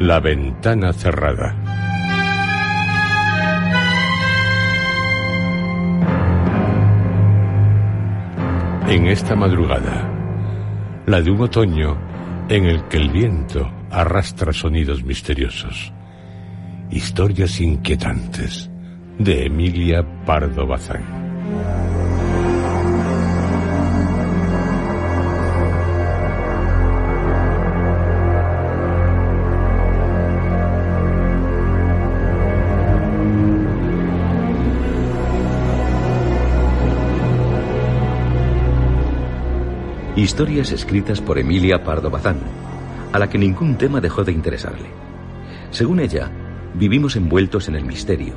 la ventana cerrada. En esta madrugada, la de un otoño en el que el viento arrastra sonidos misteriosos, historias inquietantes de Emilia Pardo Bazán. Historias escritas por Emilia Pardo Bazán, a la que ningún tema dejó de interesarle. Según ella, vivimos envueltos en el misterio.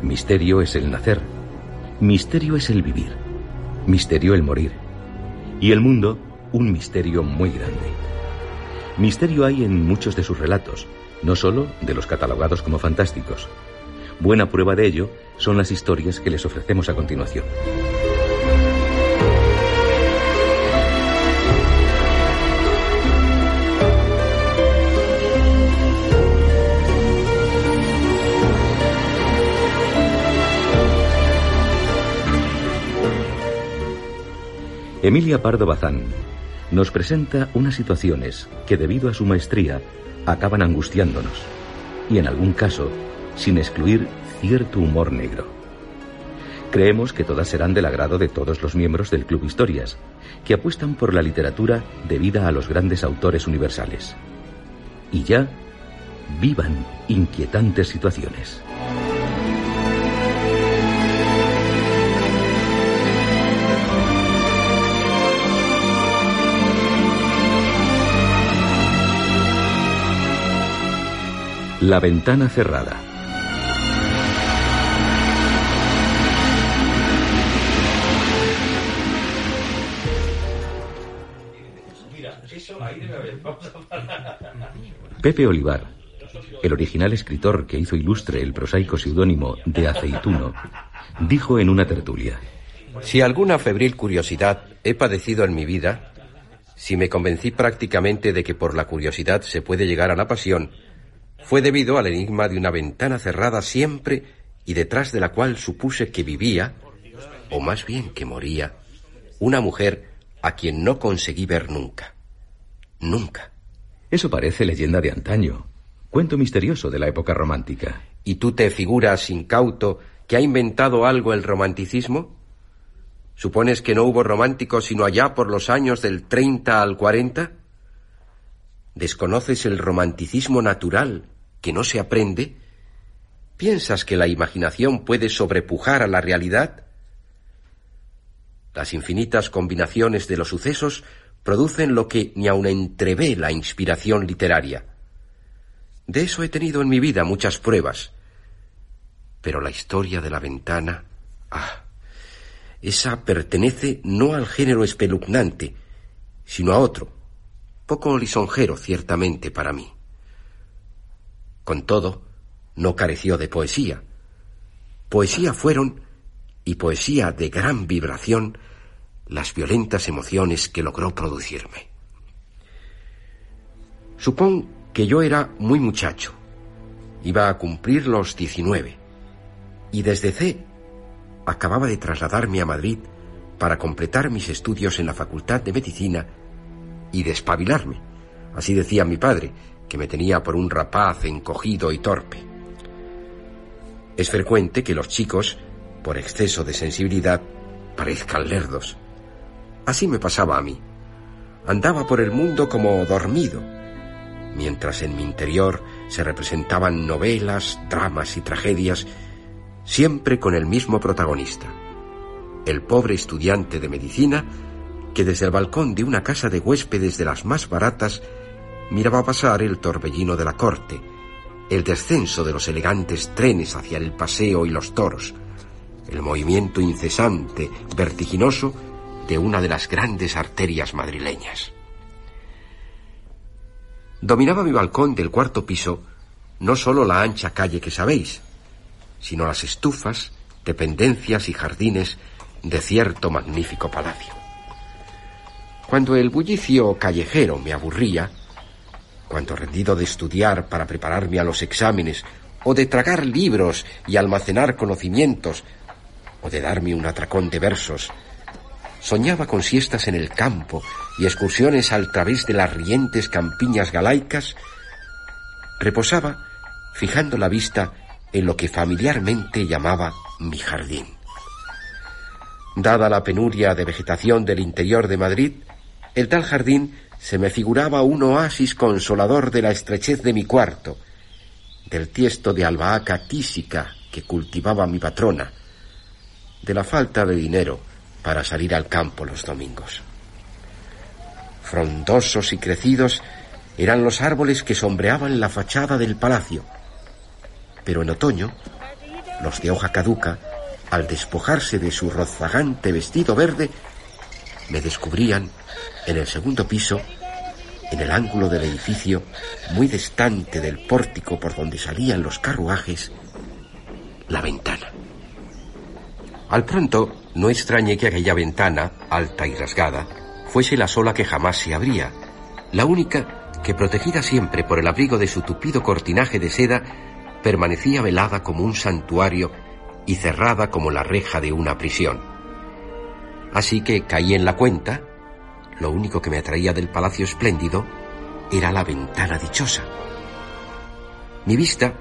Misterio es el nacer. Misterio es el vivir. Misterio el morir. Y el mundo, un misterio muy grande. Misterio hay en muchos de sus relatos, no solo de los catalogados como fantásticos. Buena prueba de ello son las historias que les ofrecemos a continuación. Emilia Pardo Bazán nos presenta unas situaciones que debido a su maestría acaban angustiándonos y en algún caso sin excluir cierto humor negro. Creemos que todas serán del agrado de todos los miembros del Club Historias, que apuestan por la literatura debida a los grandes autores universales. Y ya vivan inquietantes situaciones. La ventana cerrada. Pepe Olivar, el original escritor que hizo ilustre el prosaico seudónimo de Aceituno, dijo en una tertulia. Si alguna febril curiosidad he padecido en mi vida, si me convencí prácticamente de que por la curiosidad se puede llegar a la pasión, fue debido al enigma de una ventana cerrada siempre y detrás de la cual supuse que vivía, o más bien que moría, una mujer a quien no conseguí ver nunca. Nunca. Eso parece leyenda de antaño, cuento misterioso de la época romántica. ¿Y tú te figuras, incauto, que ha inventado algo el romanticismo? ¿Supones que no hubo románticos sino allá por los años del 30 al 40? ¿Desconoces el romanticismo natural que no se aprende? ¿Piensas que la imaginación puede sobrepujar a la realidad? Las infinitas combinaciones de los sucesos producen lo que ni aun entrevé la inspiración literaria. De eso he tenido en mi vida muchas pruebas. Pero la historia de la ventana, ah, esa pertenece no al género espeluznante, sino a otro, poco lisonjero ciertamente para mí. Con todo, no careció de poesía. Poesía fueron, y poesía de gran vibración, las violentas emociones que logró producirme. Supón que yo era muy muchacho. Iba a cumplir los 19. Y desde C acababa de trasladarme a Madrid para completar mis estudios en la Facultad de Medicina y despabilarme. Así decía mi padre, que me tenía por un rapaz encogido y torpe. Es frecuente que los chicos, por exceso de sensibilidad, parezcan lerdos. Así me pasaba a mí. Andaba por el mundo como dormido, mientras en mi interior se representaban novelas, dramas y tragedias, siempre con el mismo protagonista, el pobre estudiante de medicina que desde el balcón de una casa de huéspedes de las más baratas miraba pasar el torbellino de la corte, el descenso de los elegantes trenes hacia el paseo y los toros, el movimiento incesante, vertiginoso de una de las grandes arterias madrileñas. Dominaba mi balcón del cuarto piso no sólo la ancha calle que sabéis, sino las estufas, dependencias y jardines de cierto magnífico palacio. Cuando el bullicio callejero me aburría, cuando rendido de estudiar para prepararme a los exámenes, o de tragar libros y almacenar conocimientos, o de darme un atracón de versos, soñaba con siestas en el campo y excursiones al través de las rientes campiñas galaicas, reposaba fijando la vista en lo que familiarmente llamaba mi jardín. Dada la penuria de vegetación del interior de Madrid, el tal jardín se me figuraba un oasis consolador de la estrechez de mi cuarto, del tiesto de albahaca tísica que cultivaba mi patrona, de la falta de dinero para salir al campo los domingos. Frondosos y crecidos eran los árboles que sombreaban la fachada del palacio, pero en otoño, los de hoja caduca, al despojarse de su rozagante vestido verde, me descubrían en el segundo piso, en el ángulo del edificio, muy distante del pórtico por donde salían los carruajes, la ventana. Al pronto no extrañe que aquella ventana, alta y rasgada, fuese la sola que jamás se abría, la única que, protegida siempre por el abrigo de su tupido cortinaje de seda, permanecía velada como un santuario y cerrada como la reja de una prisión. Así que caí en la cuenta, lo único que me atraía del palacio espléndido era la ventana dichosa. Mi vista,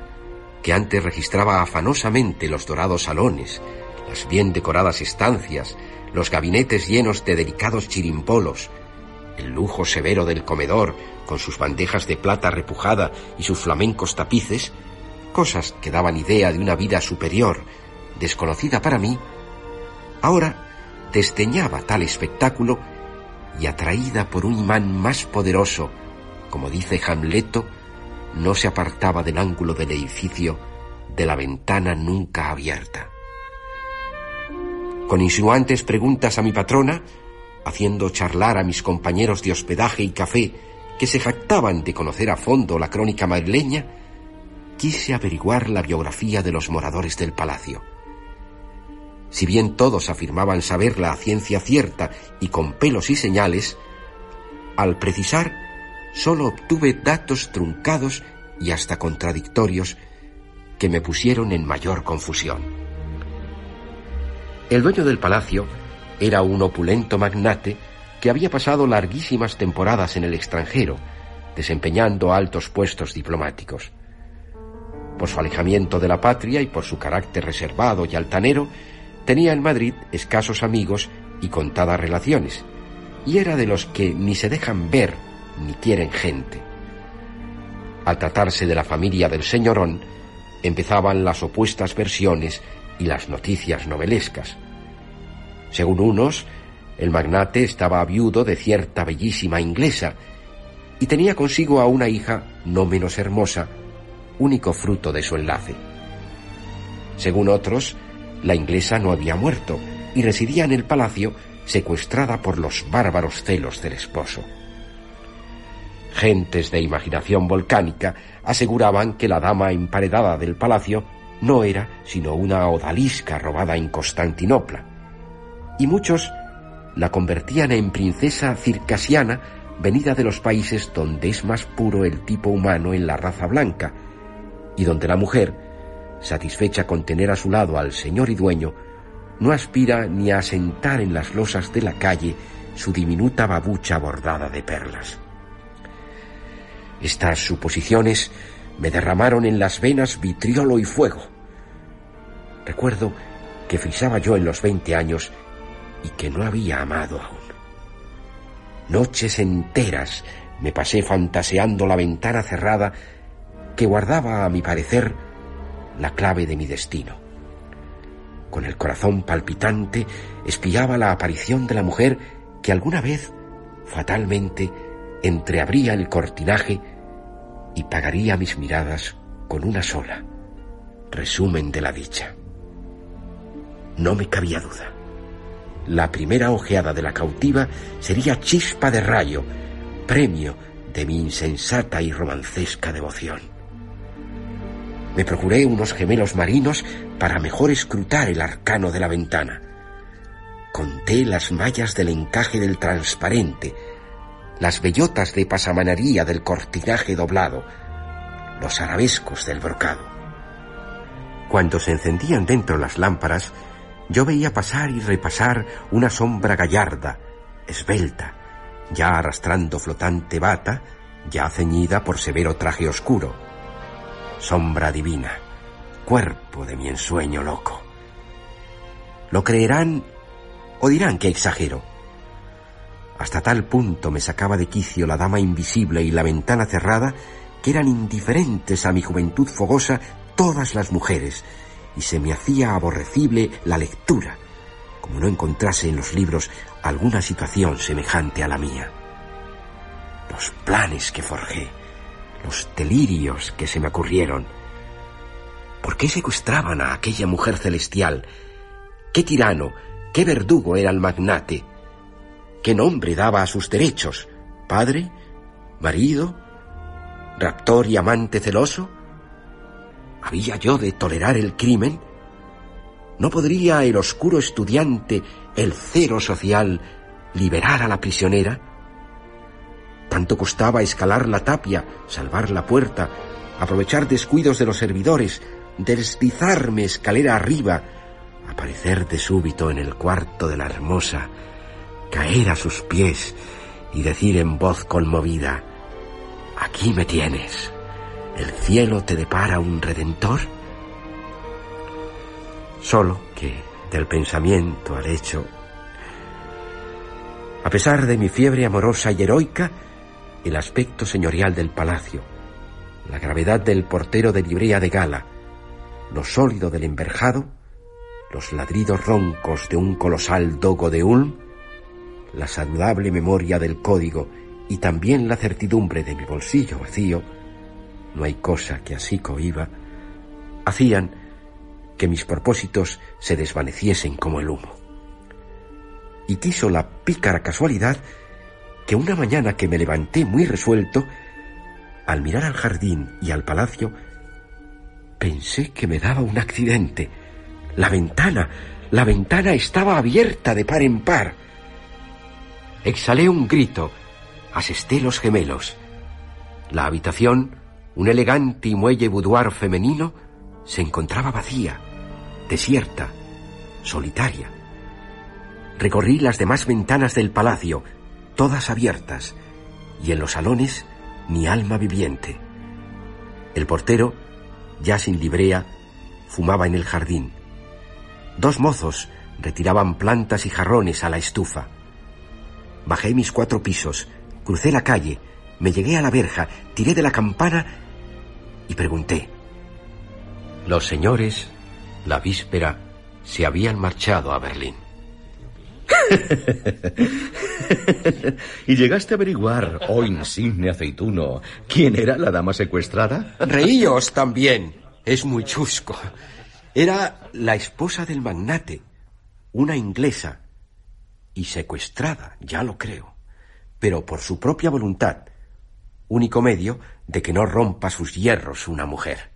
que antes registraba afanosamente los dorados salones, las bien decoradas estancias, los gabinetes llenos de delicados chirimbolos, el lujo severo del comedor, con sus bandejas de plata repujada y sus flamencos tapices, cosas que daban idea de una vida superior, desconocida para mí, ahora desdeñaba tal espectáculo y atraída por un imán más poderoso, como dice Hamleto, no se apartaba del ángulo del edificio de la ventana nunca abierta con insinuantes preguntas a mi patrona, haciendo charlar a mis compañeros de hospedaje y café que se jactaban de conocer a fondo la crónica madrileña, quise averiguar la biografía de los moradores del palacio. Si bien todos afirmaban saberla a ciencia cierta y con pelos y señales, al precisar solo obtuve datos truncados y hasta contradictorios que me pusieron en mayor confusión. El dueño del palacio era un opulento magnate que había pasado larguísimas temporadas en el extranjero, desempeñando altos puestos diplomáticos. Por su alejamiento de la patria y por su carácter reservado y altanero, tenía en Madrid escasos amigos y contadas relaciones, y era de los que ni se dejan ver ni quieren gente. Al tratarse de la familia del señorón, empezaban las opuestas versiones y las noticias novelescas. Según unos, el magnate estaba viudo de cierta bellísima inglesa y tenía consigo a una hija no menos hermosa, único fruto de su enlace. Según otros, la inglesa no había muerto y residía en el palacio secuestrada por los bárbaros celos del esposo. Gentes de imaginación volcánica aseguraban que la dama emparedada del palacio no era sino una odalisca robada en Constantinopla. Y muchos la convertían en princesa circasiana venida de los países donde es más puro el tipo humano en la raza blanca, y donde la mujer, satisfecha con tener a su lado al señor y dueño, no aspira ni a sentar en las losas de la calle su diminuta babucha bordada de perlas. Estas suposiciones me derramaron en las venas vitriolo y fuego. Recuerdo que frisaba yo en los veinte años y que no había amado aún. Noches enteras me pasé fantaseando la ventana cerrada que guardaba, a mi parecer, la clave de mi destino. Con el corazón palpitante espiaba la aparición de la mujer que alguna vez, fatalmente, entreabría el cortinaje y pagaría mis miradas con una sola. Resumen de la dicha. No me cabía duda. La primera ojeada de la cautiva sería chispa de rayo, premio de mi insensata y romancesca devoción. Me procuré unos gemelos marinos para mejor escrutar el arcano de la ventana. Conté las mallas del encaje del transparente, las bellotas de pasamanaría del cortinaje doblado, los arabescos del brocado. Cuando se encendían dentro las lámparas, yo veía pasar y repasar una sombra gallarda, esbelta, ya arrastrando flotante bata, ya ceñida por severo traje oscuro. Sombra divina, cuerpo de mi ensueño loco. Lo creerán o dirán que exagero. Hasta tal punto me sacaba de quicio la dama invisible y la ventana cerrada que eran indiferentes a mi juventud fogosa todas las mujeres, y se me hacía aborrecible la lectura, como no encontrase en los libros alguna situación semejante a la mía. Los planes que forjé, los delirios que se me ocurrieron. ¿Por qué secuestraban a aquella mujer celestial? ¿Qué tirano, qué verdugo era el magnate? ¿Qué nombre daba a sus derechos? ¿Padre? ¿Marido? ¿Raptor y amante celoso? ¿Había yo de tolerar el crimen? ¿No podría el oscuro estudiante, el cero social, liberar a la prisionera? Tanto costaba escalar la tapia, salvar la puerta, aprovechar descuidos de los servidores, deslizarme escalera arriba, aparecer de súbito en el cuarto de la hermosa, caer a sus pies y decir en voz conmovida, aquí me tienes. ¿El cielo te depara un redentor? Solo que del pensamiento al hecho, a pesar de mi fiebre amorosa y heroica, el aspecto señorial del palacio, la gravedad del portero de librea de gala, lo sólido del enverjado, los ladridos roncos de un colosal dogo de Ulm, la saludable memoria del código y también la certidumbre de mi bolsillo vacío, no hay cosa que así cohiba, hacían que mis propósitos se desvaneciesen como el humo. Y quiso la pícara casualidad que una mañana que me levanté muy resuelto, al mirar al jardín y al palacio, pensé que me daba un accidente. La ventana, la ventana estaba abierta de par en par. Exhalé un grito, asesté los gemelos. La habitación un elegante y muelle boudoir femenino se encontraba vacía, desierta, solitaria. Recorrí las demás ventanas del palacio, todas abiertas, y en los salones ni alma viviente. El portero, ya sin librea, fumaba en el jardín. Dos mozos retiraban plantas y jarrones a la estufa. Bajé mis cuatro pisos, crucé la calle, me llegué a la verja, tiré de la campana y pregunté. Los señores, la víspera, se habían marchado a Berlín. ¿Y llegaste a averiguar, oh insigne aceituno, quién era la dama secuestrada? Reíos también. Es muy chusco. Era la esposa del magnate, una inglesa, y secuestrada, ya lo creo, pero por su propia voluntad, único medio de que no rompa sus hierros una mujer.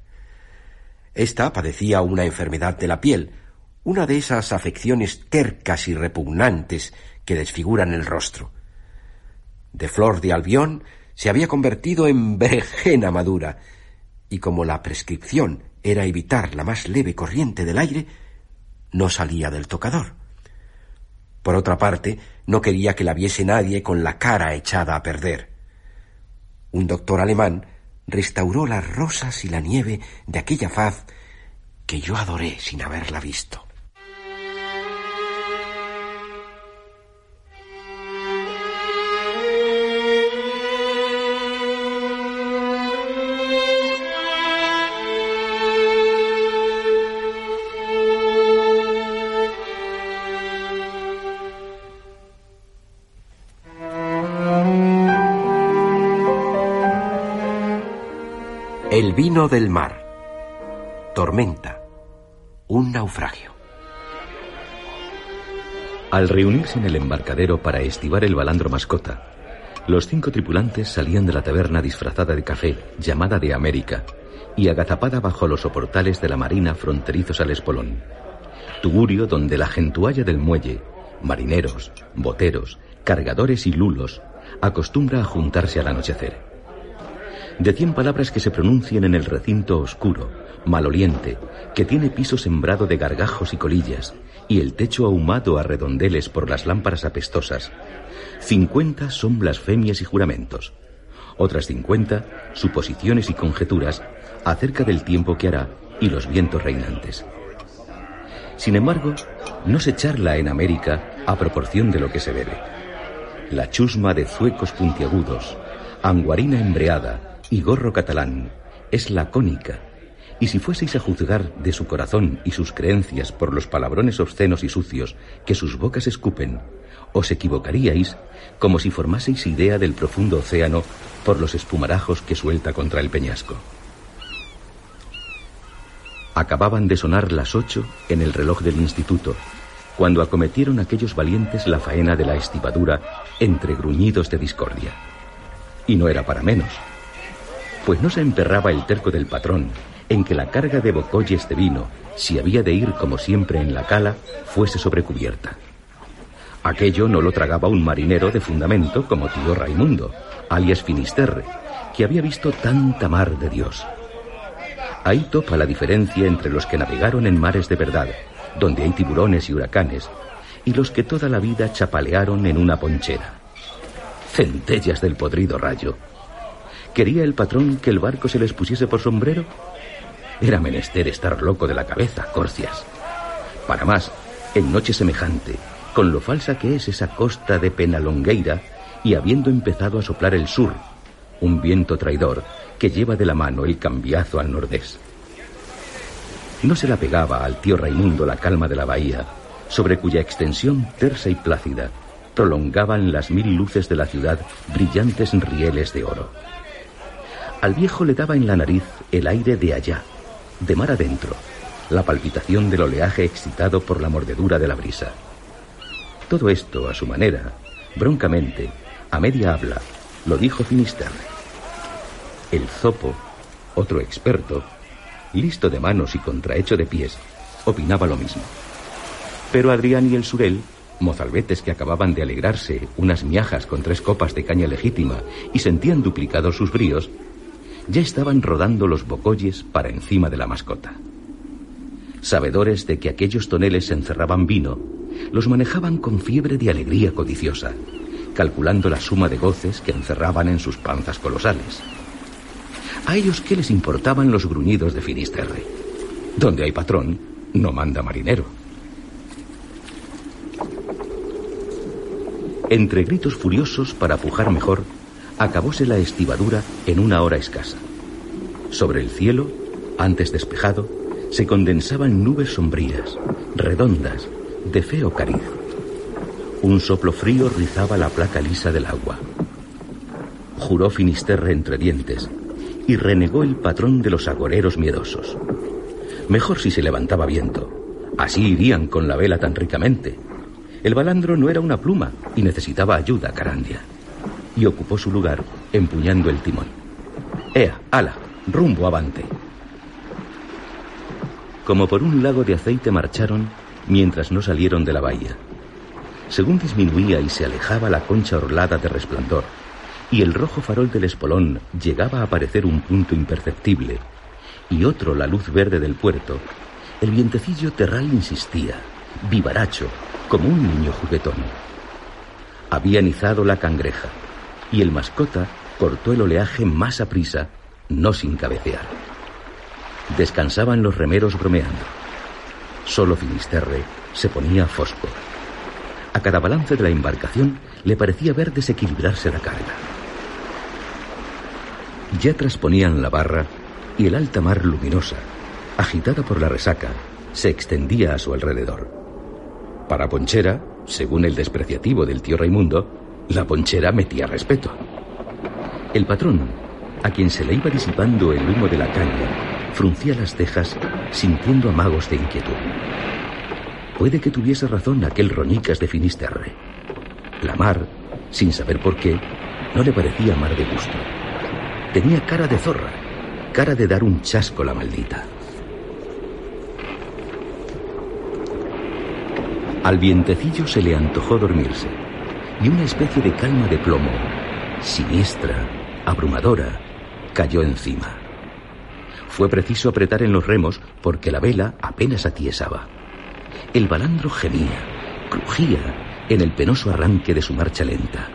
Esta padecía una enfermedad de la piel, una de esas afecciones tercas y repugnantes que desfiguran el rostro. De flor de albión se había convertido en berenjena madura, y como la prescripción era evitar la más leve corriente del aire, no salía del tocador. Por otra parte, no quería que la viese nadie con la cara echada a perder. Un doctor alemán restauró las rosas y la nieve de aquella faz que yo adoré sin haberla visto. Vino del mar. Tormenta. Un naufragio. Al reunirse en el embarcadero para estivar el balandro mascota, los cinco tripulantes salían de la taberna disfrazada de café, llamada de América, y agazapada bajo los soportales de la marina fronterizos al espolón. Tugurio donde la gentualla del muelle, marineros, boteros, cargadores y lulos, acostumbra a juntarse al anochecer de cien palabras que se pronuncien en el recinto oscuro, maloliente, que tiene piso sembrado de gargajos y colillas, y el techo ahumado a redondeles por las lámparas apestosas, cincuenta son blasfemias y juramentos, otras cincuenta suposiciones y conjeturas acerca del tiempo que hará y los vientos reinantes. Sin embargo, no se charla en América a proporción de lo que se bebe. La chusma de zuecos puntiagudos, anguarina embreada, y gorro catalán es lacónica, y si fueseis a juzgar de su corazón y sus creencias por los palabrones obscenos y sucios que sus bocas escupen, os equivocaríais como si formaseis idea del profundo océano por los espumarajos que suelta contra el peñasco. Acababan de sonar las ocho en el reloj del instituto, cuando acometieron aquellos valientes la faena de la estibadura entre gruñidos de discordia. Y no era para menos pues no se emperraba el terco del patrón en que la carga de bocolles de vino, si había de ir como siempre en la cala, fuese sobrecubierta. Aquello no lo tragaba un marinero de fundamento como tío Raimundo, alias Finisterre, que había visto tanta mar de Dios. Ahí topa la diferencia entre los que navegaron en mares de verdad, donde hay tiburones y huracanes, y los que toda la vida chapalearon en una ponchera. Centellas del podrido rayo, ¿Quería el patrón que el barco se les pusiese por sombrero? Era menester estar loco de la cabeza, Corcias. Para más, en noche semejante, con lo falsa que es esa costa de Penalongueira, y habiendo empezado a soplar el sur, un viento traidor que lleva de la mano el cambiazo al nordés. No se la pegaba al tío Raimundo la calma de la bahía, sobre cuya extensión tersa y plácida prolongaban las mil luces de la ciudad brillantes rieles de oro. Al viejo le daba en la nariz el aire de allá, de mar adentro, la palpitación del oleaje excitado por la mordedura de la brisa. Todo esto, a su manera, broncamente, a media habla, lo dijo Finisterre. El zopo, otro experto, listo de manos y contrahecho de pies, opinaba lo mismo. Pero Adrián y el Surel, mozalbetes que acababan de alegrarse unas miajas con tres copas de caña legítima y sentían duplicados sus bríos, ya estaban rodando los bocolles para encima de la mascota. Sabedores de que aquellos toneles encerraban vino, los manejaban con fiebre de alegría codiciosa, calculando la suma de goces que encerraban en sus panzas colosales. A ellos qué les importaban los gruñidos de Finisterre. Donde hay patrón, no manda marinero. Entre gritos furiosos para pujar mejor, acabóse la estibadura en una hora escasa. Sobre el cielo, antes despejado, se condensaban nubes sombrías, redondas, de feo cariz. Un soplo frío rizaba la placa lisa del agua. Juró Finisterre entre dientes y renegó el patrón de los agoreros miedosos. Mejor si se levantaba viento. Así irían con la vela tan ricamente. El balandro no era una pluma y necesitaba ayuda, Carandia. Y ocupó su lugar empuñando el timón. Ea, ala, rumbo avante. Como por un lago de aceite marcharon mientras no salieron de la bahía. Según disminuía y se alejaba la concha orlada de resplandor, y el rojo farol del espolón llegaba a parecer un punto imperceptible, y otro la luz verde del puerto, el vientecillo terral insistía, vivaracho, como un niño juguetón. Había izado la cangreja, y el mascota cortó el oleaje más a prisa, no sin cabecear. Descansaban los remeros bromeando. Solo Finisterre se ponía fosco. A cada balance de la embarcación le parecía ver desequilibrarse la carga. Ya trasponían la barra y el alta mar luminosa, agitada por la resaca, se extendía a su alrededor. Para Ponchera, según el despreciativo del tío Raimundo, la ponchera metía respeto. El patrón, a quien se le iba disipando el humo de la caña, fruncía las cejas sintiendo amagos de inquietud. Puede que tuviese razón aquel roñicas de Finisterre. La mar, sin saber por qué, no le parecía mar de gusto. Tenía cara de zorra, cara de dar un chasco la maldita. Al vientecillo se le antojó dormirse, y una especie de calma de plomo, siniestra, abrumadora, cayó encima. Fue preciso apretar en los remos porque la vela apenas atiesaba. El balandro gemía, crujía en el penoso arranque de su marcha lenta.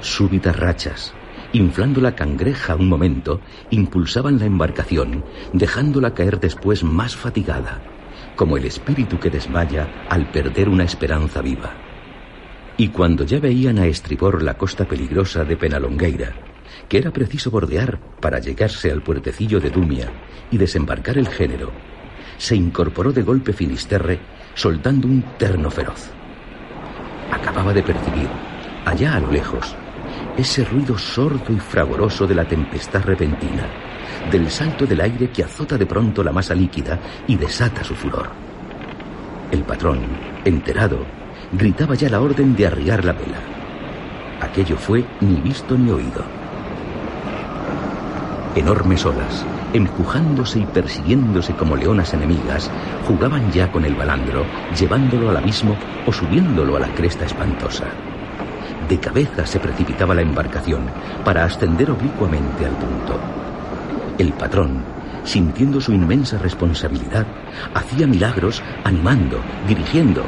Súbitas rachas, inflando la cangreja un momento, impulsaban la embarcación, dejándola caer después más fatigada, como el espíritu que desmaya al perder una esperanza viva. Y cuando ya veían a estribor la costa peligrosa de Penalongueira, que era preciso bordear para llegarse al puertecillo de Dumia y desembarcar el género, se incorporó de golpe Finisterre, soltando un terno feroz. Acababa de percibir, allá a lo lejos, ese ruido sordo y fragoroso de la tempestad repentina, del salto del aire que azota de pronto la masa líquida y desata su furor. El patrón, enterado, gritaba ya la orden de arriar la vela. Aquello fue ni visto ni oído. Enormes olas, empujándose y persiguiéndose como leonas enemigas, jugaban ya con el balandro, llevándolo al abismo o subiéndolo a la cresta espantosa. De cabeza se precipitaba la embarcación para ascender oblicuamente al punto. El patrón, sintiendo su inmensa responsabilidad, hacía milagros animando, dirigiendo.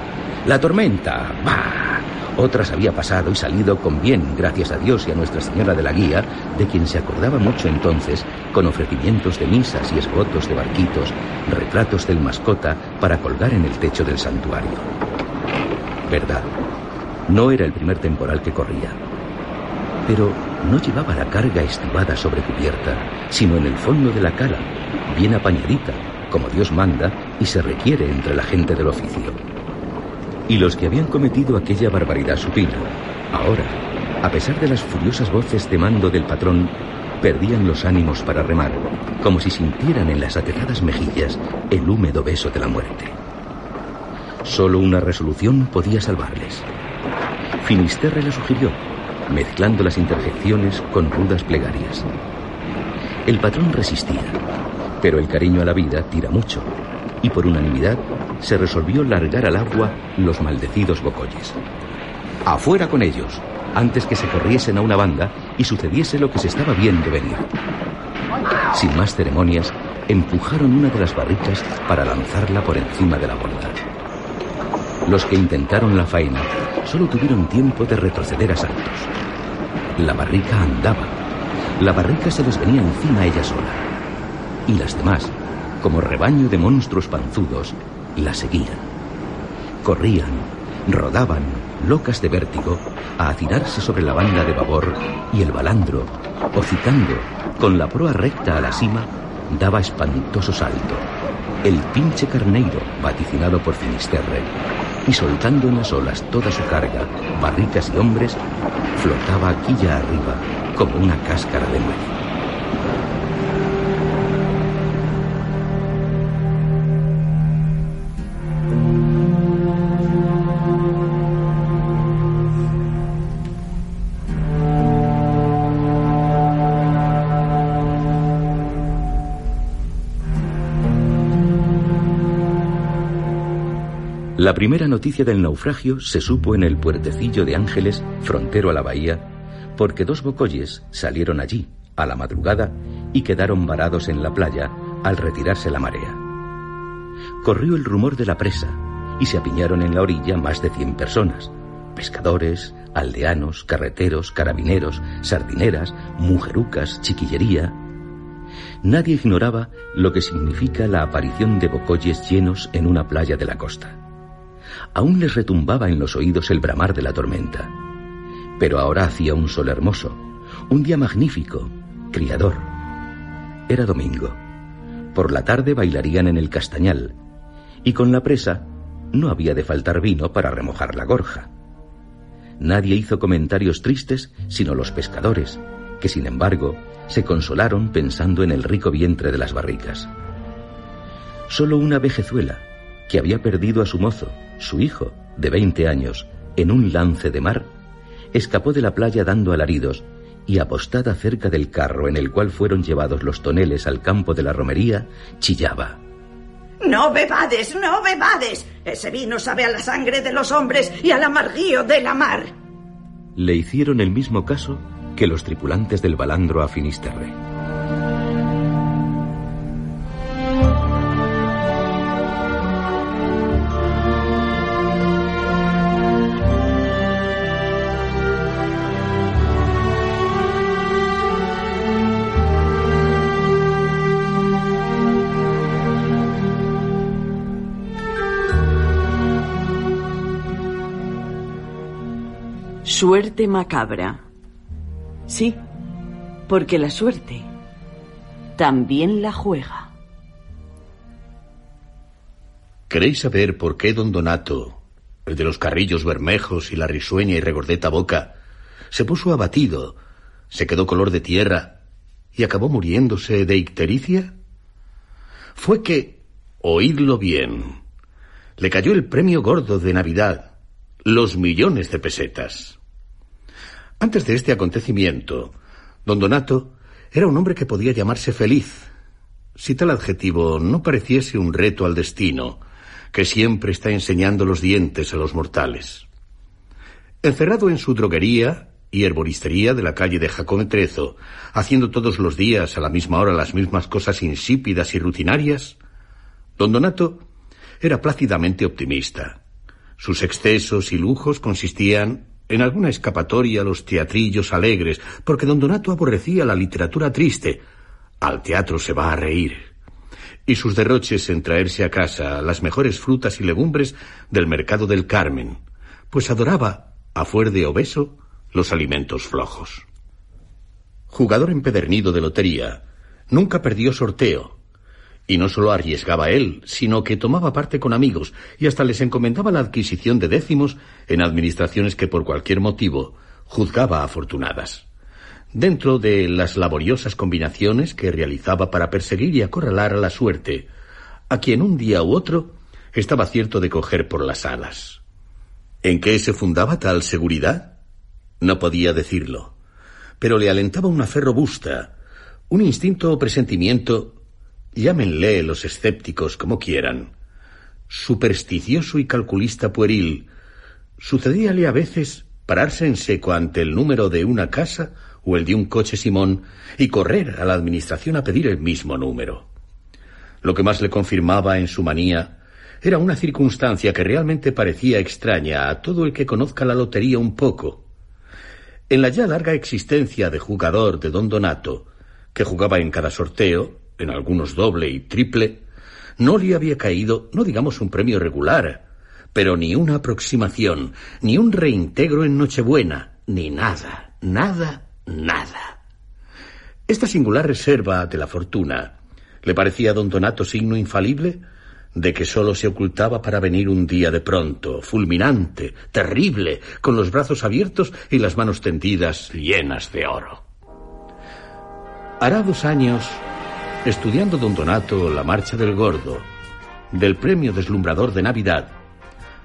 La tormenta, ¡bah! Otras había pasado y salido con bien, gracias a Dios y a Nuestra Señora de la Guía, de quien se acordaba mucho entonces, con ofrecimientos de misas y esgotos de barquitos, retratos del mascota para colgar en el techo del santuario. Verdad, no era el primer temporal que corría. Pero no llevaba la carga estibada sobre cubierta, sino en el fondo de la cala, bien apañadita, como Dios manda y se requiere entre la gente del oficio. Y los que habían cometido aquella barbaridad supina, ahora, a pesar de las furiosas voces de mando del patrón, perdían los ánimos para remar, como si sintieran en las atezadas mejillas el húmedo beso de la muerte. Solo una resolución podía salvarles. Finisterre la sugirió, mezclando las interjecciones con rudas plegarias. El patrón resistía, pero el cariño a la vida tira mucho, y por unanimidad se resolvió largar al agua los maldecidos bocolles. Afuera con ellos, antes que se corriesen a una banda y sucediese lo que se estaba viendo venir. Sin más ceremonias, empujaron una de las barricas para lanzarla por encima de la borda. Los que intentaron la faena solo tuvieron tiempo de retroceder a saltos. La barrica andaba. La barrica se les venía encima ella sola. Y las demás, como rebaño de monstruos panzudos, la seguían. Corrían, rodaban, locas de vértigo, a hacinarse sobre la banda de babor y el balandro, hocicando, con la proa recta a la cima, daba espantoso salto. El pinche carneiro, vaticinado por Finisterre, y soltando en las olas toda su carga, barricas y hombres, flotaba aquí ya arriba como una cáscara de nuez. La primera noticia del naufragio se supo en el puertecillo de Ángeles, frontero a la bahía, porque dos bocoyes salieron allí, a la madrugada, y quedaron varados en la playa al retirarse la marea. Corrió el rumor de la presa, y se apiñaron en la orilla más de cien personas, pescadores, aldeanos, carreteros, carabineros, sardineras, mujerucas, chiquillería. Nadie ignoraba lo que significa la aparición de bocoyes llenos en una playa de la costa. Aún les retumbaba en los oídos el bramar de la tormenta. Pero ahora hacía un sol hermoso, un día magnífico, criador. Era domingo. Por la tarde bailarían en el castañal, y con la presa no había de faltar vino para remojar la gorja. Nadie hizo comentarios tristes sino los pescadores, que sin embargo se consolaron pensando en el rico vientre de las barricas. Solo una vejezuela, que había perdido a su mozo, su hijo, de veinte años, en un lance de mar, escapó de la playa dando alaridos y apostada cerca del carro en el cual fueron llevados los toneles al campo de la romería, chillaba. No bebades, no bebades. Ese vino sabe a la sangre de los hombres y al amarguío de la mar. Le hicieron el mismo caso que los tripulantes del balandro a Finisterre. Suerte macabra. Sí, porque la suerte también la juega. ¿Queréis saber por qué don Donato, el de los carrillos bermejos y la risueña y regordeta boca, se puso abatido, se quedó color de tierra y acabó muriéndose de ictericia? Fue que, oídlo bien, le cayó el premio gordo de Navidad, los millones de pesetas. Antes de este acontecimiento, don Donato era un hombre que podía llamarse feliz, si tal adjetivo no pareciese un reto al destino, que siempre está enseñando los dientes a los mortales. Encerrado en su droguería y herboristería de la calle de Jacome Trezo, haciendo todos los días a la misma hora las mismas cosas insípidas y rutinarias, don Donato era plácidamente optimista. Sus excesos y lujos consistían en alguna escapatoria los teatrillos alegres, porque don Donato aborrecía la literatura triste. Al teatro se va a reír. Y sus derroches en traerse a casa las mejores frutas y legumbres del mercado del Carmen, pues adoraba, a fuer de obeso, los alimentos flojos. Jugador empedernido de lotería, nunca perdió sorteo, y no solo arriesgaba él, sino que tomaba parte con amigos y hasta les encomendaba la adquisición de décimos en administraciones que por cualquier motivo juzgaba afortunadas. Dentro de las laboriosas combinaciones que realizaba para perseguir y acorralar a la suerte, a quien un día u otro estaba cierto de coger por las alas. ¿En qué se fundaba tal seguridad? No podía decirlo, pero le alentaba una fe robusta, un instinto o presentimiento llámenle los escépticos como quieran, supersticioso y calculista pueril, sucedíale a veces pararse en seco ante el número de una casa o el de un coche Simón y correr a la administración a pedir el mismo número. Lo que más le confirmaba en su manía era una circunstancia que realmente parecía extraña a todo el que conozca la lotería un poco. En la ya larga existencia de jugador de don Donato, que jugaba en cada sorteo, en algunos doble y triple, no le había caído, no digamos un premio regular, pero ni una aproximación, ni un reintegro en Nochebuena, ni nada, nada, nada. Esta singular reserva de la fortuna le parecía a don Donato signo infalible de que sólo se ocultaba para venir un día de pronto, fulminante, terrible, con los brazos abiertos y las manos tendidas llenas de oro. Hará dos años Estudiando don Donato la marcha del gordo, del premio deslumbrador de Navidad,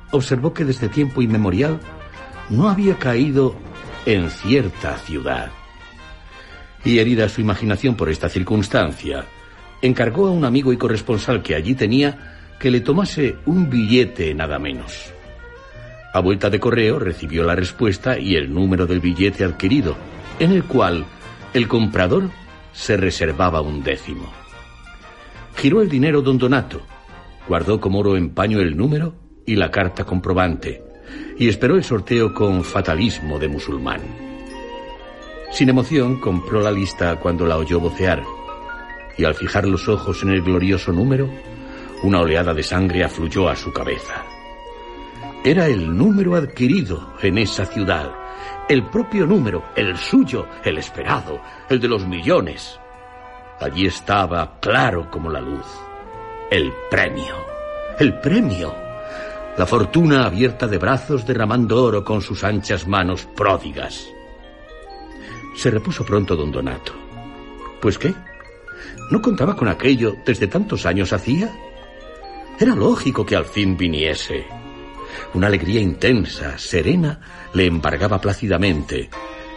observó que desde tiempo inmemorial no había caído en cierta ciudad. Y herida su imaginación por esta circunstancia, encargó a un amigo y corresponsal que allí tenía que le tomase un billete nada menos. A vuelta de correo recibió la respuesta y el número del billete adquirido, en el cual el comprador se reservaba un décimo. Giró el dinero don Donato, guardó como oro en paño el número y la carta comprobante, y esperó el sorteo con fatalismo de musulmán. Sin emoción compró la lista cuando la oyó vocear, y al fijar los ojos en el glorioso número, una oleada de sangre afluyó a su cabeza. Era el número adquirido en esa ciudad, el propio número, el suyo, el esperado, el de los millones. Allí estaba, claro como la luz, el premio, el premio. La fortuna abierta de brazos derramando oro con sus anchas manos pródigas. Se repuso pronto don Donato. ¿Pues qué? ¿No contaba con aquello desde tantos años hacía? Era lógico que al fin viniese. Una alegría intensa, serena, le embargaba plácidamente,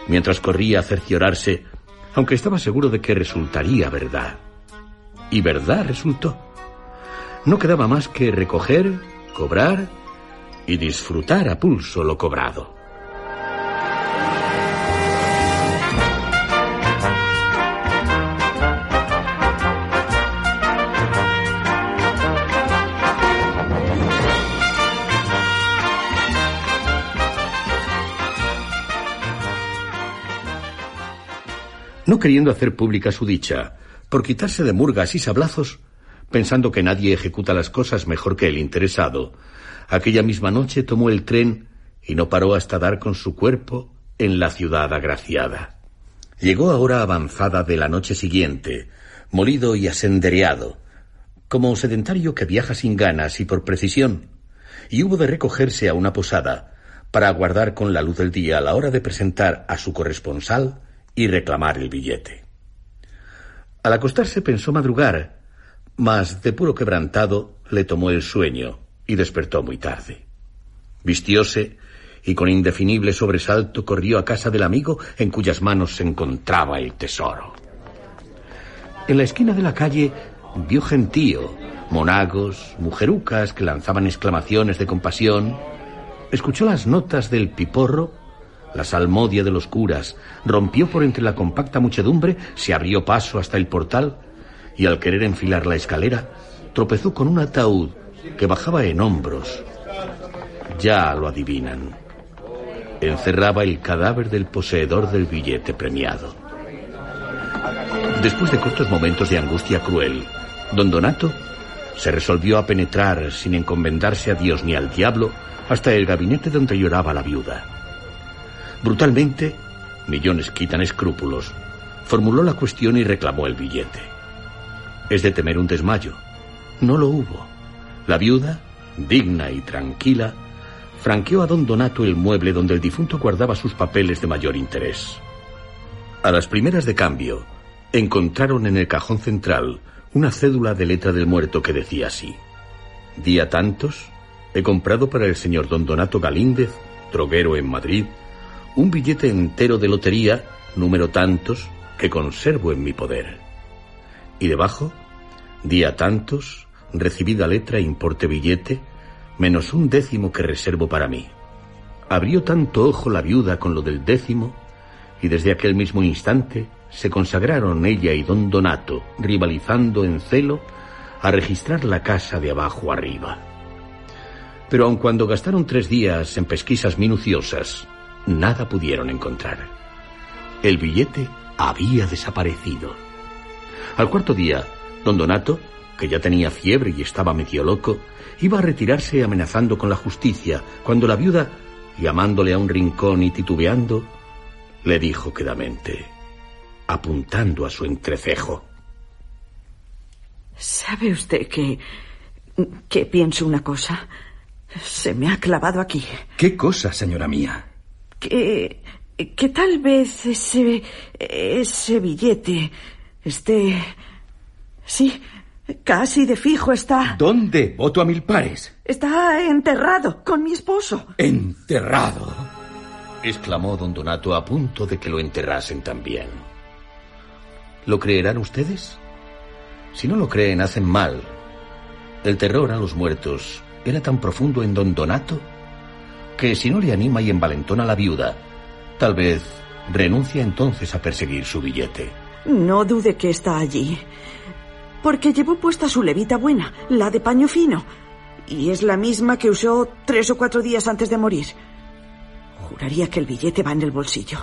mientras corría a cerciorarse, aunque estaba seguro de que resultaría verdad. Y verdad resultó. No quedaba más que recoger, cobrar y disfrutar a pulso lo cobrado. No queriendo hacer pública su dicha, por quitarse de murgas y sablazos, pensando que nadie ejecuta las cosas mejor que el interesado, aquella misma noche tomó el tren y no paró hasta dar con su cuerpo en la ciudad agraciada. Llegó a hora avanzada de la noche siguiente, molido y asendereado, como sedentario que viaja sin ganas y por precisión, y hubo de recogerse a una posada para aguardar con la luz del día a la hora de presentar a su corresponsal y reclamar el billete. Al acostarse pensó madrugar, mas de puro quebrantado le tomó el sueño y despertó muy tarde. Vistióse y con indefinible sobresalto corrió a casa del amigo en cuyas manos se encontraba el tesoro. En la esquina de la calle vio gentío, monagos, mujerucas que lanzaban exclamaciones de compasión, escuchó las notas del piporro la salmodia de los curas, rompió por entre la compacta muchedumbre, se abrió paso hasta el portal y al querer enfilar la escalera, tropezó con un ataúd que bajaba en hombros. Ya lo adivinan. Encerraba el cadáver del poseedor del billete premiado. Después de cortos momentos de angustia cruel, don Donato se resolvió a penetrar sin encomendarse a Dios ni al diablo hasta el gabinete donde lloraba la viuda. Brutalmente, Millones quitan escrúpulos, formuló la cuestión y reclamó el billete. Es de temer un desmayo. No lo hubo. La viuda, digna y tranquila, franqueó a don Donato el mueble donde el difunto guardaba sus papeles de mayor interés. A las primeras de cambio, encontraron en el cajón central una cédula de letra del muerto que decía así. Día tantos, he comprado para el señor don Donato Galíndez, droguero en Madrid, un billete entero de lotería, número tantos, que conservo en mi poder. Y debajo, día tantos, recibida letra, importe billete, menos un décimo que reservo para mí. Abrió tanto ojo la viuda con lo del décimo, y desde aquel mismo instante se consagraron ella y don Donato, rivalizando en celo, a registrar la casa de abajo arriba. Pero aun cuando gastaron tres días en pesquisas minuciosas, nada pudieron encontrar. El billete había desaparecido. Al cuarto día, don Donato, que ya tenía fiebre y estaba medio loco, iba a retirarse amenazando con la justicia, cuando la viuda, llamándole a un rincón y titubeando, le dijo quedamente, apuntando a su entrecejo. ¿Sabe usted que... que pienso una cosa? Se me ha clavado aquí. ¿Qué cosa, señora mía? Que, que tal vez ese, ese billete esté... Sí, casi de fijo está... ¿Dónde? Voto a mil pares. Está enterrado con mi esposo. ¿Enterrado? exclamó don Donato a punto de que lo enterrasen también. ¿Lo creerán ustedes? Si no lo creen, hacen mal, El terror a los muertos era tan profundo en don Donato que si no le anima y envalentona a la viuda, tal vez renuncia entonces a perseguir su billete. No dude que está allí. Porque llevó puesta su levita buena, la de paño fino. Y es la misma que usó tres o cuatro días antes de morir. Juraría que el billete va en el bolsillo.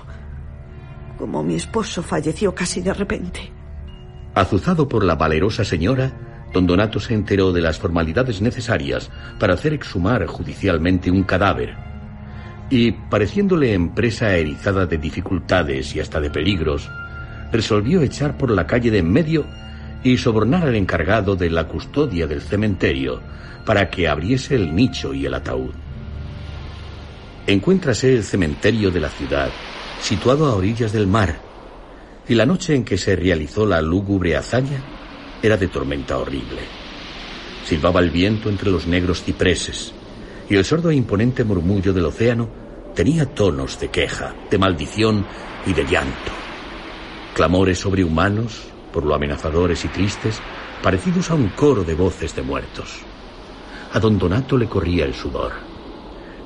Como mi esposo falleció casi de repente. Azuzado por la valerosa señora, don Donato se enteró de las formalidades necesarias para hacer exhumar judicialmente un cadáver. Y, pareciéndole empresa erizada de dificultades y hasta de peligros, resolvió echar por la calle de en medio y sobornar al encargado de la custodia del cementerio para que abriese el nicho y el ataúd. Encuéntrase el cementerio de la ciudad, situado a orillas del mar, y la noche en que se realizó la lúgubre hazaña era de tormenta horrible. Silbaba el viento entre los negros cipreses, y el sordo e imponente murmullo del océano tenía tonos de queja, de maldición y de llanto. Clamores sobrehumanos, por lo amenazadores y tristes, parecidos a un coro de voces de muertos. A don Donato le corría el sudor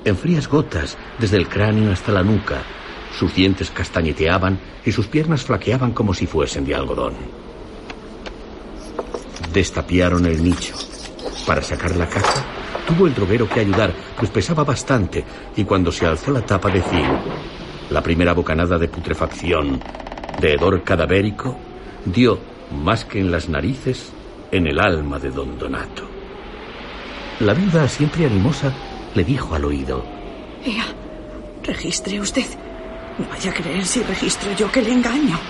en frías gotas desde el cráneo hasta la nuca. Sus dientes castañeteaban y sus piernas flaqueaban como si fuesen de algodón. Destapiaron el nicho. Para sacar la caja, tuvo el droguero que ayudar, pues pesaba bastante, y cuando se alzó la tapa de zinc, la primera bocanada de putrefacción, de hedor cadavérico, dio, más que en las narices, en el alma de don Donato. La vida siempre animosa le dijo al oído. Ea, registre usted. No vaya a creer si registro yo que le engaño.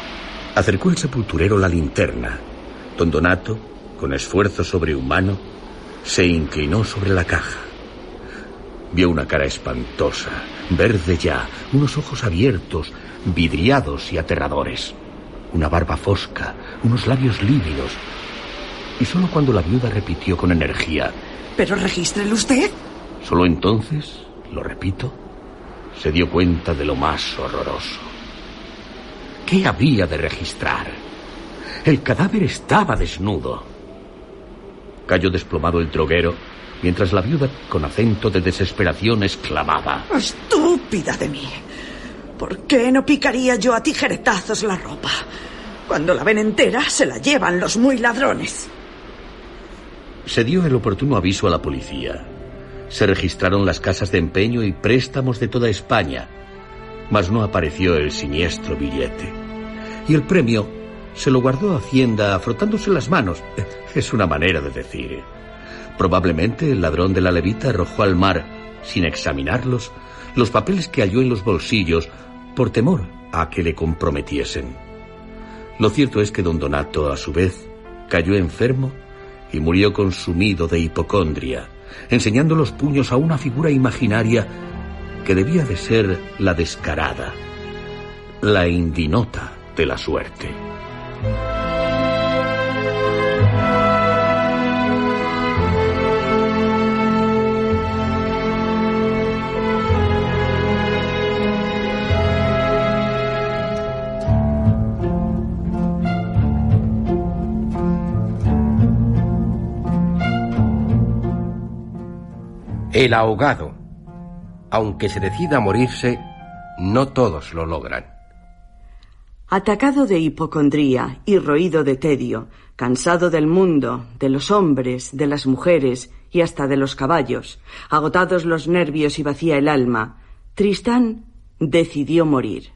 Acercó el sepulturero la linterna. Don Donato, con esfuerzo sobrehumano, se inclinó sobre la caja. Vio una cara espantosa, verde ya, unos ojos abiertos, vidriados y aterradores, una barba fosca, unos labios lívidos. Y solo cuando la viuda repitió con energía: ¿Pero regístrelo usted? Solo entonces, lo repito, se dio cuenta de lo más horroroso. ¿Qué había de registrar? El cadáver estaba desnudo. Cayó desplomado el droguero, mientras la viuda, con acento de desesperación, exclamaba. ¡Estúpida de mí! ¿Por qué no picaría yo a tijeretazos la ropa? Cuando la ven entera, se la llevan los muy ladrones. Se dio el oportuno aviso a la policía. Se registraron las casas de empeño y préstamos de toda España, mas no apareció el siniestro billete. Y el premio se lo guardó Hacienda frotándose las manos. Es una manera de decir. Probablemente el ladrón de la levita arrojó al mar, sin examinarlos, los papeles que halló en los bolsillos por temor a que le comprometiesen. Lo cierto es que don Donato, a su vez, cayó enfermo y murió consumido de hipocondria, enseñando los puños a una figura imaginaria que debía de ser la descarada, la indinota de la suerte. El ahogado. Aunque se decida morirse, no todos lo logran. Atacado de hipocondría y roído de tedio, cansado del mundo, de los hombres, de las mujeres y hasta de los caballos, agotados los nervios y vacía el alma, Tristán decidió morir.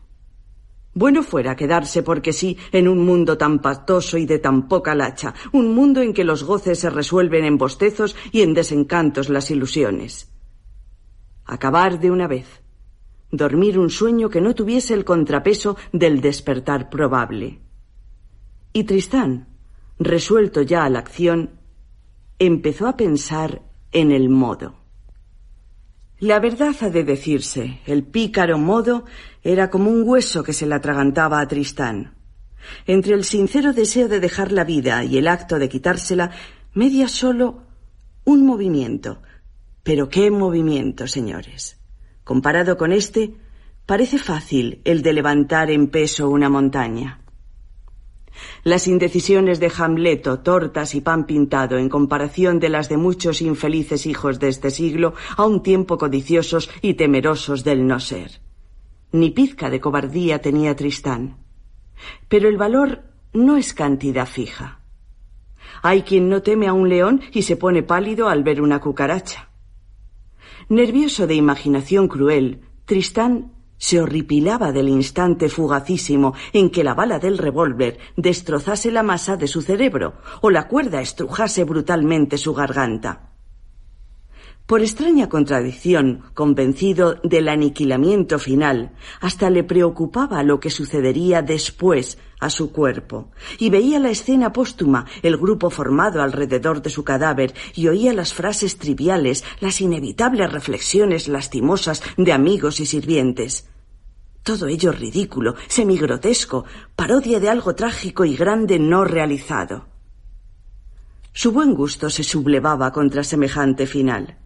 Bueno fuera quedarse porque sí en un mundo tan pastoso y de tan poca lacha, un mundo en que los goces se resuelven en bostezos y en desencantos las ilusiones. Acabar de una vez. Dormir un sueño que no tuviese el contrapeso del despertar probable. Y Tristán, resuelto ya a la acción, empezó a pensar en el modo. La verdad ha de decirse, el pícaro modo era como un hueso que se le atragantaba a Tristán. Entre el sincero deseo de dejar la vida y el acto de quitársela, media solo un movimiento. Pero qué movimiento, señores. Comparado con este, parece fácil el de levantar en peso una montaña. Las indecisiones de Hamleto, tortas y pan pintado en comparación de las de muchos infelices hijos de este siglo, a un tiempo codiciosos y temerosos del no ser. Ni pizca de cobardía tenía Tristán. Pero el valor no es cantidad fija. Hay quien no teme a un león y se pone pálido al ver una cucaracha. Nervioso de imaginación cruel, Tristán se horripilaba del instante fugacísimo en que la bala del revólver destrozase la masa de su cerebro o la cuerda estrujase brutalmente su garganta. Por extraña contradicción, convencido del aniquilamiento final, hasta le preocupaba lo que sucedería después a su cuerpo, y veía la escena póstuma, el grupo formado alrededor de su cadáver, y oía las frases triviales, las inevitables reflexiones lastimosas de amigos y sirvientes. Todo ello ridículo, semigrotesco, parodia de algo trágico y grande no realizado. Su buen gusto se sublevaba contra semejante final.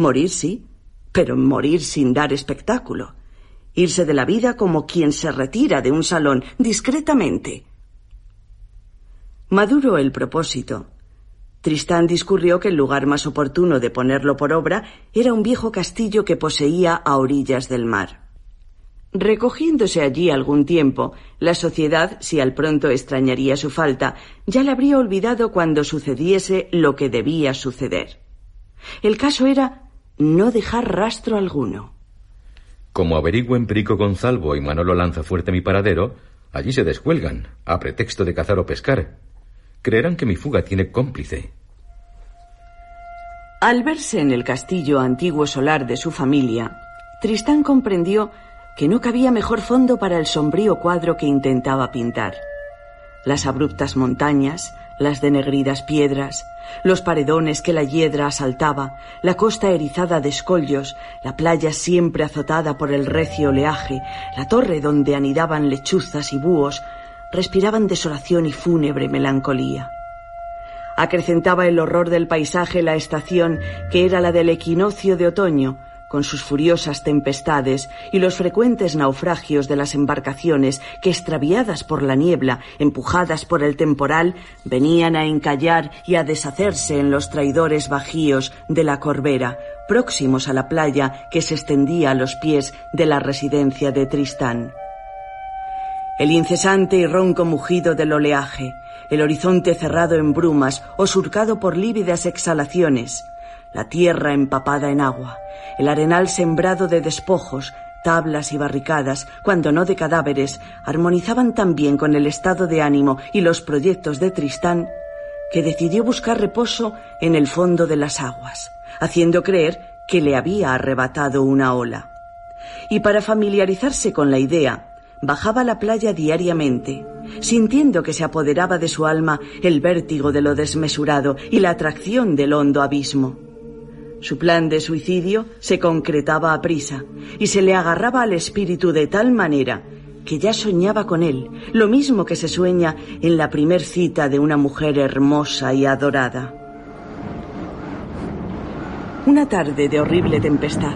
Morir sí, pero morir sin dar espectáculo. Irse de la vida como quien se retira de un salón discretamente. Maduro el propósito. Tristán discurrió que el lugar más oportuno de ponerlo por obra era un viejo castillo que poseía a orillas del mar. Recogiéndose allí algún tiempo, la sociedad, si al pronto extrañaría su falta, ya la habría olvidado cuando sucediese lo que debía suceder. El caso era no dejar rastro alguno. Como averigüen Perico Gonzalvo y Manolo lanza fuerte mi paradero, allí se descuelgan, a pretexto de cazar o pescar. Creerán que mi fuga tiene cómplice. Al verse en el castillo antiguo solar de su familia, Tristán comprendió que no cabía mejor fondo para el sombrío cuadro que intentaba pintar. Las abruptas montañas, las denegridas piedras, los paredones que la hiedra asaltaba, la costa erizada de escollos, la playa siempre azotada por el recio oleaje, la torre donde anidaban lechuzas y búhos, respiraban desolación y fúnebre melancolía. Acrecentaba el horror del paisaje la estación que era la del equinoccio de otoño, con sus furiosas tempestades y los frecuentes naufragios de las embarcaciones que, extraviadas por la niebla, empujadas por el temporal, venían a encallar y a deshacerse en los traidores bajíos de la Corbera, próximos a la playa que se extendía a los pies de la residencia de Tristán. El incesante y ronco mugido del oleaje, el horizonte cerrado en brumas o surcado por lívidas exhalaciones, la tierra empapada en agua, el arenal sembrado de despojos, tablas y barricadas, cuando no de cadáveres, armonizaban tan bien con el estado de ánimo y los proyectos de Tristán que decidió buscar reposo en el fondo de las aguas, haciendo creer que le había arrebatado una ola. Y para familiarizarse con la idea, bajaba a la playa diariamente, sintiendo que se apoderaba de su alma el vértigo de lo desmesurado y la atracción del hondo abismo. Su plan de suicidio se concretaba a prisa y se le agarraba al espíritu de tal manera que ya soñaba con él, lo mismo que se sueña en la primer cita de una mujer hermosa y adorada. Una tarde de horrible tempestad,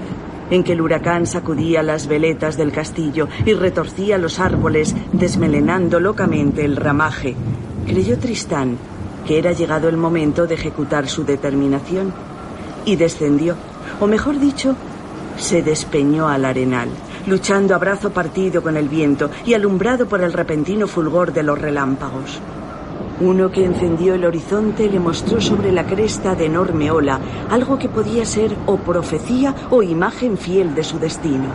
en que el huracán sacudía las veletas del castillo y retorcía los árboles, desmelenando locamente el ramaje, creyó Tristán que era llegado el momento de ejecutar su determinación y descendió, o mejor dicho, se despeñó al arenal, luchando a brazo partido con el viento y alumbrado por el repentino fulgor de los relámpagos. Uno que encendió el horizonte le mostró sobre la cresta de enorme ola algo que podía ser o profecía o imagen fiel de su destino.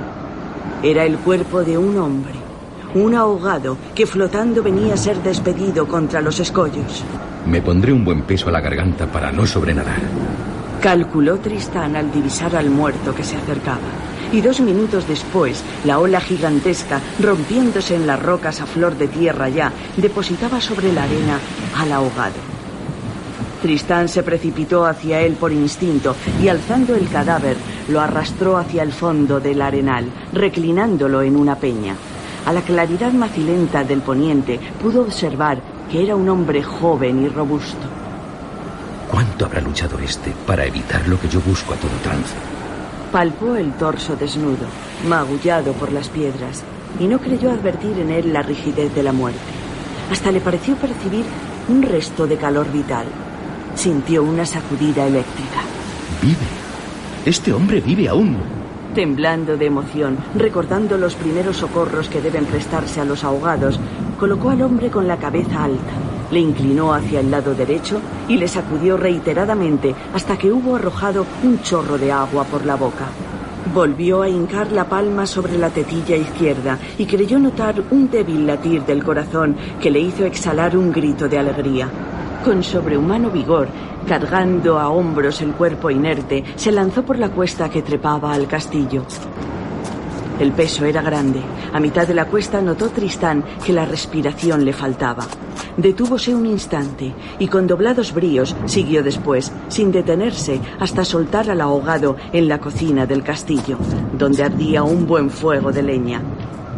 Era el cuerpo de un hombre, un ahogado que flotando venía a ser despedido contra los escollos. Me pondré un buen peso a la garganta para no sobrenadar. Calculó Tristán al divisar al muerto que se acercaba. Y dos minutos después, la ola gigantesca, rompiéndose en las rocas a flor de tierra ya, depositaba sobre la arena al ahogado. Tristán se precipitó hacia él por instinto y alzando el cadáver lo arrastró hacia el fondo del arenal, reclinándolo en una peña. A la claridad macilenta del poniente pudo observar que era un hombre joven y robusto. ¿Cuánto habrá luchado este para evitar lo que yo busco a todo trance? Palpó el torso desnudo, magullado por las piedras, y no creyó advertir en él la rigidez de la muerte. hasta le pareció percibir un resto de calor vital. Sintió una sacudida eléctrica. Vive. Este hombre vive aún. Temblando de emoción, recordando los primeros socorros que deben prestarse a los ahogados, colocó al hombre con la cabeza alta, le inclinó hacia el lado derecho y le sacudió reiteradamente hasta que hubo arrojado un chorro de agua por la boca. Volvió a hincar la palma sobre la tetilla izquierda y creyó notar un débil latir del corazón que le hizo exhalar un grito de alegría. Con sobrehumano vigor, cargando a hombros el cuerpo inerte, se lanzó por la cuesta que trepaba al castillo. El peso era grande. A mitad de la cuesta notó Tristán que la respiración le faltaba. Detúvose un instante y con doblados bríos siguió después, sin detenerse, hasta soltar al ahogado en la cocina del castillo, donde ardía un buen fuego de leña.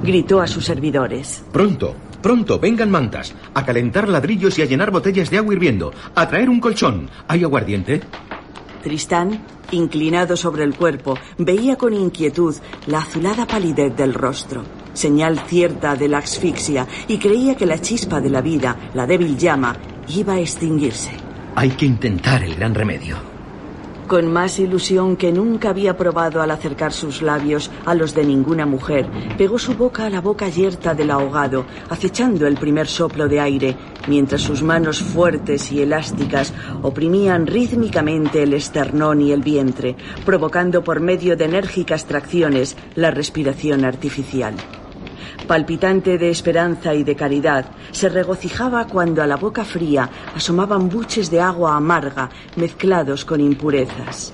Gritó a sus servidores. Pronto, pronto, vengan mantas, a calentar ladrillos y a llenar botellas de agua hirviendo, a traer un colchón. ¿Hay aguardiente? Tristán, inclinado sobre el cuerpo, veía con inquietud la azulada palidez del rostro, señal cierta de la asfixia, y creía que la chispa de la vida, la débil llama, iba a extinguirse. Hay que intentar el gran remedio. Con más ilusión que nunca había probado al acercar sus labios a los de ninguna mujer, pegó su boca a la boca yerta del ahogado, acechando el primer soplo de aire, mientras sus manos fuertes y elásticas oprimían rítmicamente el esternón y el vientre, provocando por medio de enérgicas tracciones la respiración artificial palpitante de esperanza y de caridad, se regocijaba cuando a la boca fría asomaban buches de agua amarga mezclados con impurezas.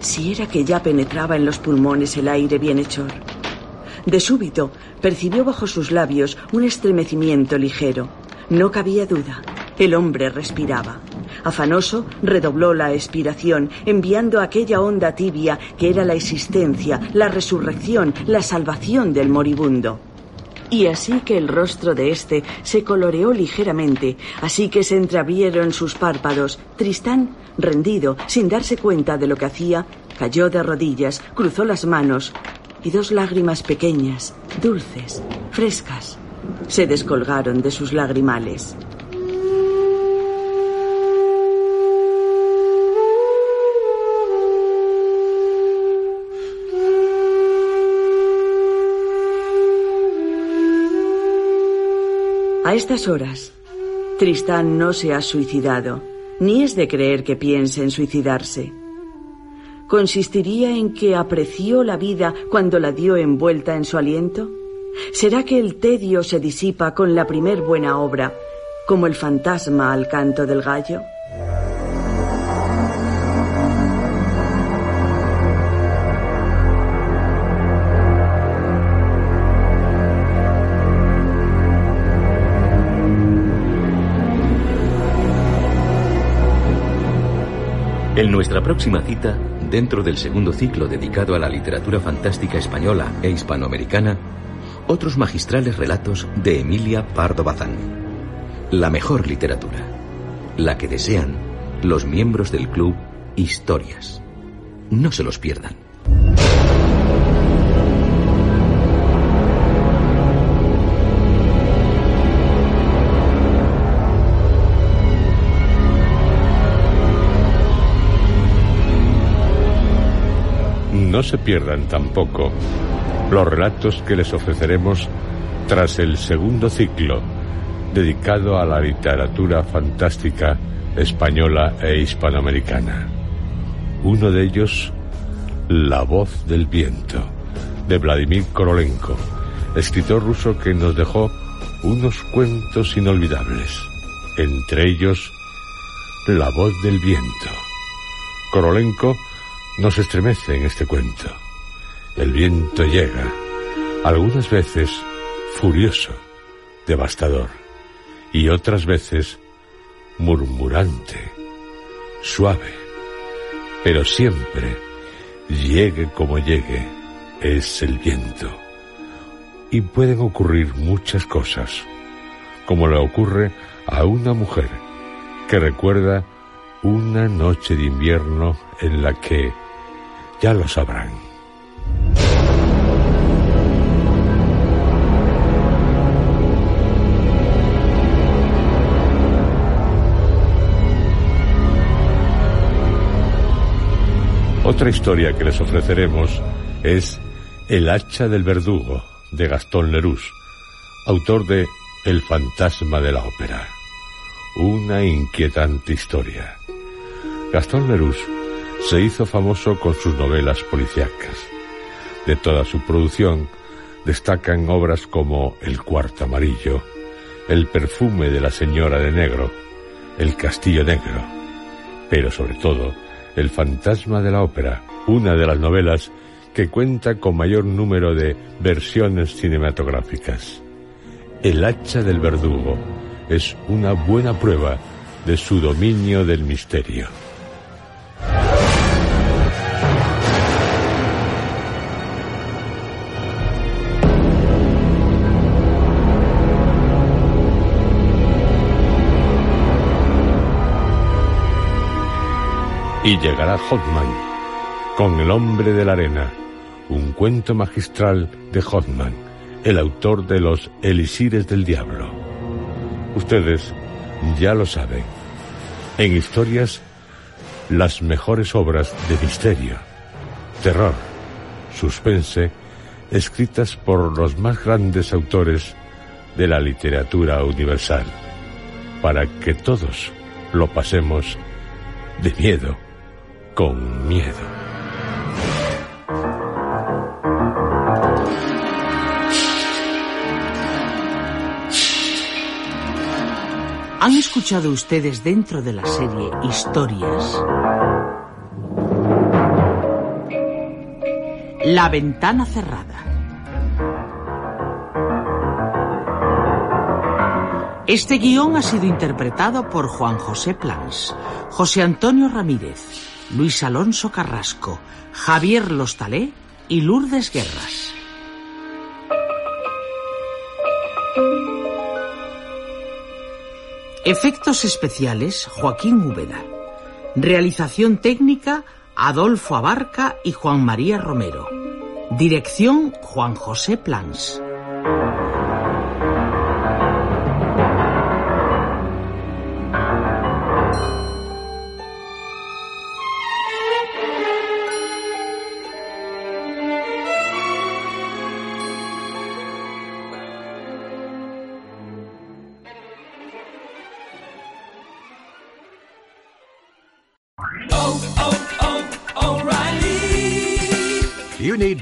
Si era que ya penetraba en los pulmones el aire bienhechor. De súbito percibió bajo sus labios un estremecimiento ligero. No cabía duda. El hombre respiraba. Afanoso, redobló la expiración, enviando aquella onda tibia que era la existencia, la resurrección, la salvación del moribundo. Y así que el rostro de éste se coloreó ligeramente, así que se entreabrieron sus párpados, Tristán, rendido, sin darse cuenta de lo que hacía, cayó de rodillas, cruzó las manos, y dos lágrimas pequeñas, dulces, frescas, se descolgaron de sus lagrimales. A estas horas, Tristán no se ha suicidado, ni es de creer que piense en suicidarse. ¿Consistiría en que apreció la vida cuando la dio envuelta en su aliento? ¿Será que el tedio se disipa con la primer buena obra, como el fantasma al canto del gallo? Nuestra próxima cita, dentro del segundo ciclo dedicado a la literatura fantástica española e hispanoamericana, otros magistrales relatos de Emilia Pardo Bazán. La mejor literatura, la que desean los miembros del club Historias. No se los pierdan. No se pierdan tampoco los relatos que les ofreceremos tras el segundo ciclo dedicado a la literatura fantástica española e hispanoamericana. Uno de ellos, La voz del viento, de Vladimir Korolenko, escritor ruso que nos dejó unos cuentos inolvidables, entre ellos La voz del viento. Korolenko nos estremece en este cuento. El viento llega, algunas veces furioso, devastador, y otras veces murmurante, suave, pero siempre, llegue como llegue, es el viento. Y pueden ocurrir muchas cosas, como le ocurre a una mujer que recuerda una noche de invierno en la que ya lo sabrán. Otra historia que les ofreceremos es El hacha del verdugo de Gastón Leroux, autor de El fantasma de la ópera. Una inquietante historia. Gastón Leroux se hizo famoso con sus novelas policíacas. De toda su producción destacan obras como El cuarto amarillo, El perfume de la señora de negro, El castillo negro, pero sobre todo El fantasma de la ópera, una de las novelas que cuenta con mayor número de versiones cinematográficas. El hacha del verdugo es una buena prueba de su dominio del misterio. Y llegará Hotman con El hombre de la arena, un cuento magistral de Hotman, el autor de los Elisires del Diablo. Ustedes ya lo saben. En historias, las mejores obras de misterio, terror, suspense, escritas por los más grandes autores de la literatura universal, para que todos lo pasemos de miedo con miedo. ¿Han escuchado ustedes dentro de la serie historias? La ventana cerrada. Este guion ha sido interpretado por Juan José Plans, José Antonio Ramírez, Luis Alonso Carrasco, Javier Lostalé y Lourdes Guerras. Efectos especiales, Joaquín Úbeda. Realización técnica, Adolfo Abarca y Juan María Romero. Dirección, Juan José Plans.